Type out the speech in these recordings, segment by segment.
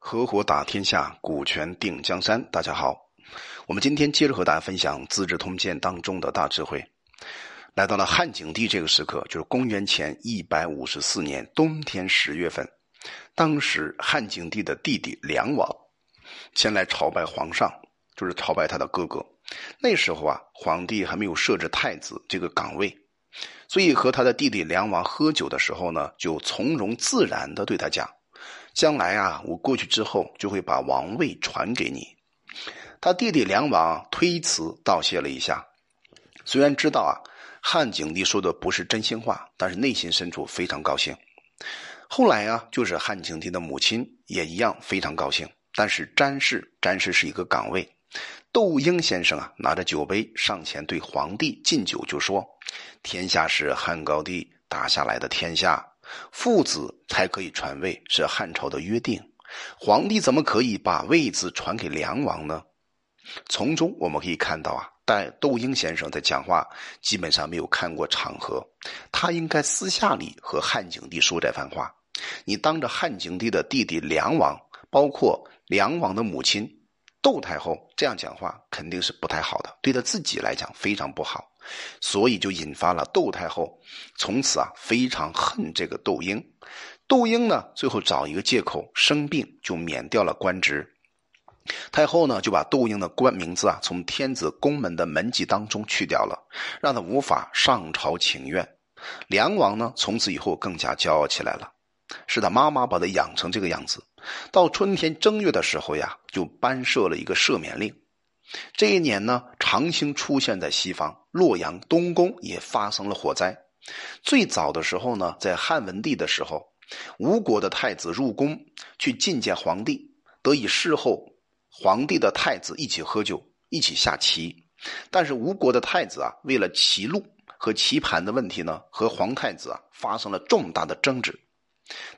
合伙打天下，股权定江山。大家好，我们今天接着和大家分享《资治通鉴》当中的大智慧。来到了汉景帝这个时刻，就是公元前一百五十四年冬天十月份。当时汉景帝的弟弟梁王前来朝拜皇上，就是朝拜他的哥哥。那时候啊，皇帝还没有设置太子这个岗位，所以和他的弟弟梁王喝酒的时候呢，就从容自然的对他讲：“将来啊，我过去之后就会把王位传给你。”他弟弟梁王推辞道谢了一下，虽然知道啊，汉景帝说的不是真心话，但是内心深处非常高兴。后来啊，就是汉景帝的母亲也一样非常高兴。但是詹氏，詹氏是一个岗位。窦婴先生啊，拿着酒杯上前对皇帝敬酒，就说：“天下是汉高帝打下来的天下，父子才可以传位，是汉朝的约定。皇帝怎么可以把位子传给梁王呢？”从中我们可以看到啊，但窦婴先生在讲话基本上没有看过场合，他应该私下里和汉景帝说这番话。你当着汉景帝的弟弟梁王，包括梁王的母亲窦太后这样讲话，肯定是不太好的，对他自己来讲非常不好，所以就引发了窦太后从此啊非常恨这个窦婴。窦婴呢，最后找一个借口生病，就免掉了官职。太后呢，就把窦婴的官名字啊从天子宫门的门籍当中去掉了，让他无法上朝请愿。梁王呢，从此以后更加骄傲起来了。是他妈妈把他养成这个样子。到春天正月的时候呀，就颁设了一个赦免令。这一年呢，长星出现在西方，洛阳东宫也发生了火灾。最早的时候呢，在汉文帝的时候，吴国的太子入宫去觐见皇帝，得以侍候皇帝的太子一起喝酒，一起下棋。但是吴国的太子啊，为了棋路和棋盘的问题呢，和皇太子啊发生了重大的争执。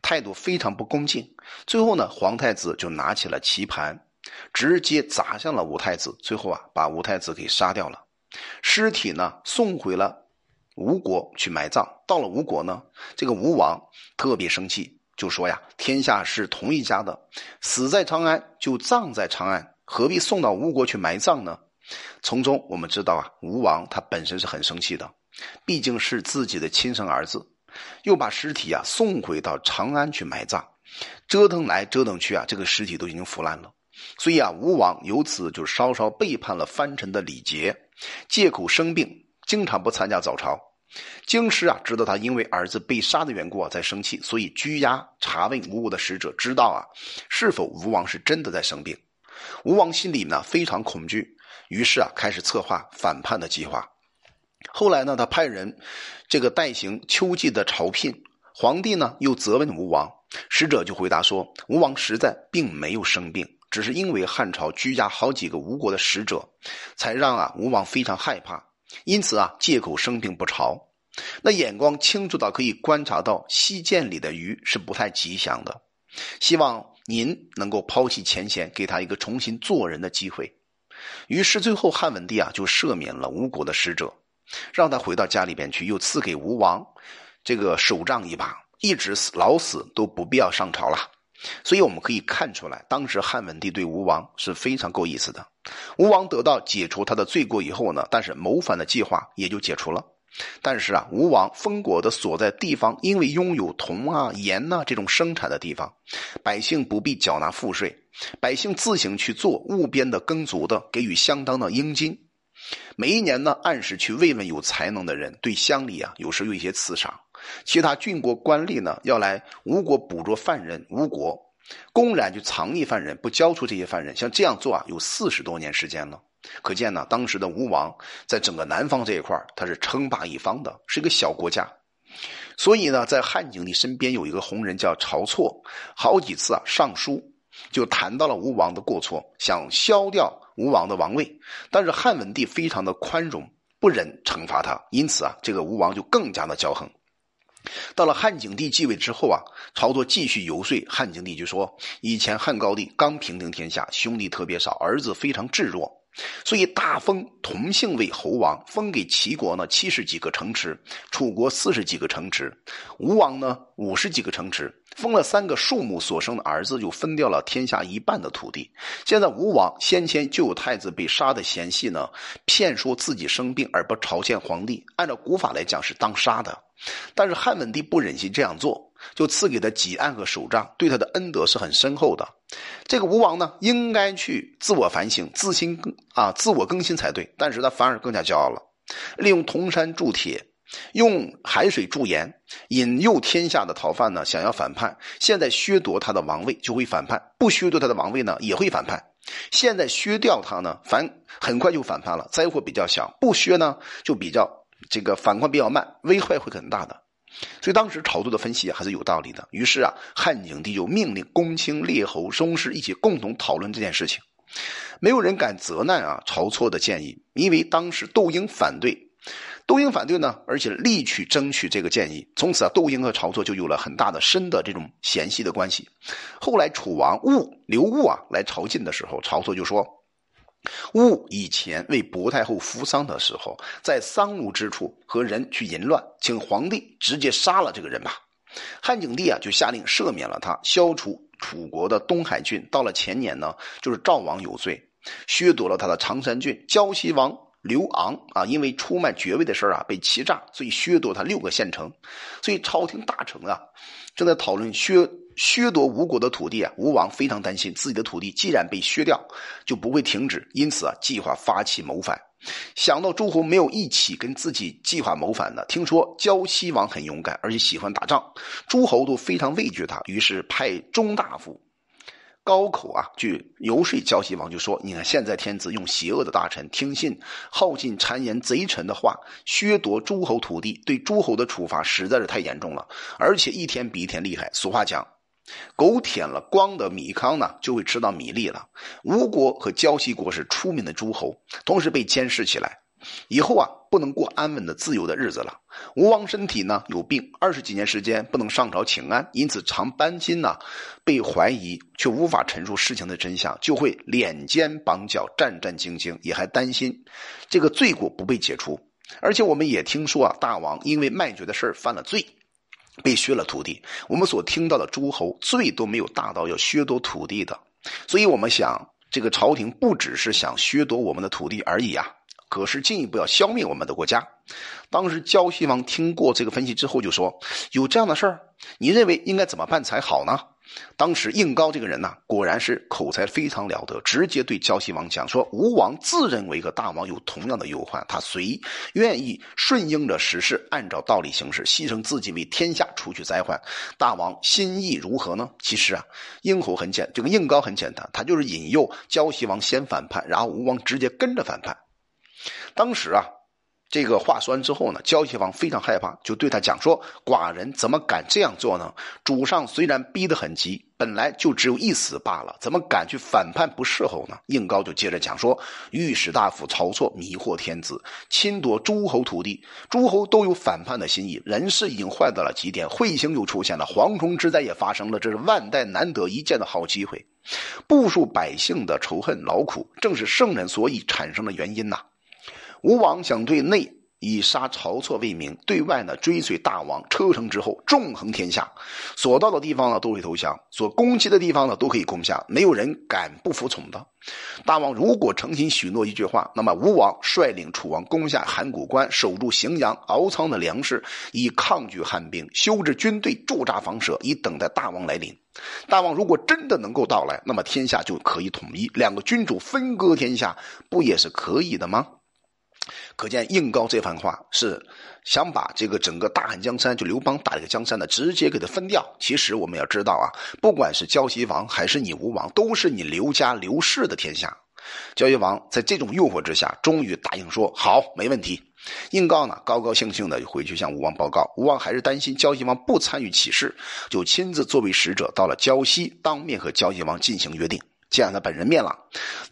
态度非常不恭敬，最后呢，皇太子就拿起了棋盘，直接砸向了吴太子，最后啊，把吴太子给杀掉了。尸体呢，送回了吴国去埋葬。到了吴国呢，这个吴王特别生气，就说呀：“天下是同一家的，死在长安就葬在长安，何必送到吴国去埋葬呢？”从中我们知道啊，吴王他本身是很生气的，毕竟是自己的亲生儿子。又把尸体啊送回到长安去埋葬，折腾来折腾去啊，这个尸体都已经腐烂了。所以啊，吴王由此就稍稍背叛了藩臣的礼节，借口生病，经常不参加早朝。京师啊，知道他因为儿子被杀的缘故啊，在生气，所以拘押查问吴国的使者，知道啊是否吴王是真的在生病。吴王心里呢非常恐惧，于是啊开始策划反叛的计划。后来呢，他派人这个代行秋季的朝聘，皇帝呢又责问吴王，使者就回答说，吴王实在并没有生病，只是因为汉朝拘押好几个吴国的使者，才让啊吴王非常害怕，因此啊借口生病不朝。那眼光清楚到可以观察到西涧里的鱼是不太吉祥的，希望您能够抛弃前嫌，给他一个重新做人的机会。于是最后汉文帝啊就赦免了吴国的使者。让他回到家里边去，又赐给吴王这个手杖一把，一直死老死都不必要上朝了。所以我们可以看出来，当时汉文帝对吴王是非常够意思的。吴王得到解除他的罪过以后呢，但是谋反的计划也就解除了。但是啊，吴王封国的所在地方，因为拥有铜啊、盐呐这种生产的地方，百姓不必缴纳赋税，百姓自行去做务边的耕足的，给予相当的佣金。每一年呢，按时去慰问有才能的人，对乡里啊，有时有一些刺赏。其他郡国官吏呢，要来吴国捕捉犯人，吴国公然去藏匿犯人，不交出这些犯人，像这样做啊，有四十多年时间了。可见呢，当时的吴王在整个南方这一块他是称霸一方的，是一个小国家。所以呢，在汉景帝身边有一个红人叫晁错，好几次啊上书就谈到了吴王的过错，想削掉。吴王的王位，但是汉文帝非常的宽容，不忍惩罚他，因此啊，这个吴王就更加的骄横。到了汉景帝继位之后啊，晁错继续游说汉景帝，就说：以前汉高帝刚平定天下，兄弟特别少，儿子非常智弱，所以大封同姓为侯王，封给齐国呢七十几个城池，楚国四十几个城池，吴王呢五十几个城池，封了三个庶母所生的儿子，就分掉了天下一半的土地。现在吴王先前就有太子被杀的嫌隙呢，骗说自己生病而不朝见皇帝，按照古法来讲是当杀的。但是汉文帝不忍心这样做，就赐给他几案和手杖，对他的恩德是很深厚的。这个吴王呢，应该去自我反省、自新啊、自我更新才对，但是他反而更加骄傲了，利用铜山铸铁，用海水铸盐，引诱天下的逃犯呢，想要反叛。现在削夺他的王位就会反叛，不削夺他的王位呢，也会反叛。现在削掉他呢，反很快就反叛了，灾祸比较小；不削呢，就比较。这个反观比较慢，危害会很大的，所以当时炒作的分析还是有道理的。于是啊，汉景帝就命令公卿、列侯、宗室一起共同讨论这件事情。没有人敢责难啊晁错的建议，因为当时窦婴反对，窦婴反对呢，而且力去争取这个建议。从此啊，窦婴和晁错就有了很大的深的这种嫌隙的关系。后来楚王戊刘戊啊来朝觐的时候，晁错就说。戊以前为薄太后服丧的时候，在丧庐之处和人去淫乱，请皇帝直接杀了这个人吧。汉景帝啊，就下令赦免了他，消除楚国的东海郡。到了前年呢，就是赵王有罪，削夺了他的常山郡。胶西王刘昂啊，因为出卖爵位的事啊，被欺诈，所以削夺他六个县城。所以朝廷大臣啊，正在讨论削。削夺吴国的土地啊，吴王非常担心自己的土地既然被削掉，就不会停止，因此啊，计划发起谋反。想到诸侯没有一起跟自己计划谋反的，听说胶西王很勇敢，而且喜欢打仗，诸侯都非常畏惧他，于是派中大夫高口啊去游说胶西王，就说：“你看现在天子用邪恶的大臣听信耗尽谗言贼臣的话，削夺诸侯土地，对诸侯的处罚实在是太严重了，而且一天比一天厉害。俗话讲。”狗舔了光的米糠呢，就会吃到米粒了。吴国和胶西国是出名的诸侯，同时被监视起来，以后啊不能过安稳的自由的日子了。吴王身体呢有病，二十几年时间不能上朝请安，因此常担心呢被怀疑，却无法陈述事情的真相，就会脸肩绑脚，战战兢兢，也还担心这个罪过不被解除。而且我们也听说啊，大王因为卖爵的事犯了罪。被削了土地，我们所听到的诸侯罪都没有大到要削夺土地的，所以我们想，这个朝廷不只是想削夺我们的土地而已啊，可是进一步要消灭我们的国家。当时胶西王听过这个分析之后，就说：“有这样的事儿，你认为应该怎么办才好呢？”当时应高这个人呢，果然是口才非常了得，直接对胶西王讲说：“吴王自认为和大王有同样的忧患，他虽愿意顺应着时势，按照道理行事，牺牲自己为天下除去灾患，大王心意如何呢？”其实啊，应侯很简，这个应高很简单，他就是引诱胶西王先反叛，然后吴王直接跟着反叛。当时啊。这个话说完之后呢，胶西王非常害怕，就对他讲说：“寡人怎么敢这样做呢？主上虽然逼得很急，本来就只有一死罢了，怎么敢去反叛不侍候呢？”应高就接着讲说：“御史大夫晁错迷惑天子，侵夺诸侯土地，诸侯都有反叛的心意，人事已经坏到了极点，彗星又出现了，蝗虫之灾也发生了，这是万代难得一见的好机会，部数百姓的仇恨劳苦，正是圣人所以产生的原因呐。”吴王想对内以杀晁错为名，对外呢追随大王，车成之后纵横天下，所到的地方呢都会投降，所攻击的地方呢都可以攻下，没有人敢不服从的。大王如果诚心许诺一句话，那么吴王率领楚王攻下函谷关，守住荥阳，敖仓的粮食，以抗拒汉兵，修治军队，驻扎防舍，以等待大王来临。大王如果真的能够到来，那么天下就可以统一，两个君主分割天下，不也是可以的吗？可见应高这番话是想把这个整个大汉江山，就刘邦打这个江山呢，直接给他分掉。其实我们要知道啊，不管是胶西王还是你吴王，都是你刘家刘氏的天下。胶西王在这种诱惑之下，终于答应说好，没问题。应高呢，高高兴兴的回去向吴王报告。吴王还是担心胶西王不参与起事，就亲自作为使者到了胶西，当面和胶西王进行约定。见了他本人面了。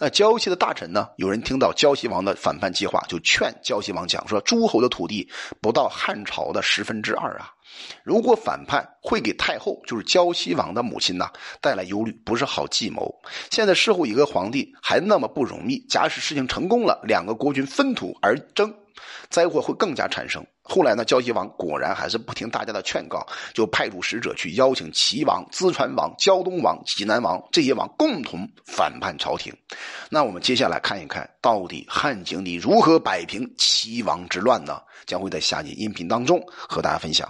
那胶西的大臣呢？有人听到胶西王的反叛计划，就劝胶西王讲说：诸侯的土地不到汉朝的十分之二啊，如果反叛会给太后，就是胶西王的母亲呐，带来忧虑，不是好计谋。现在事后一个皇帝还那么不容易，假使事情成功了，两个国君分土而争。灾祸会更加产生。后来呢，胶西王果然还是不听大家的劝告，就派出使者去邀请齐王、淄川王、胶东王、济南王这些王共同反叛朝廷。那我们接下来看一看到底汉景帝如何摆平齐王之乱呢？将会在下集音频当中和大家分享。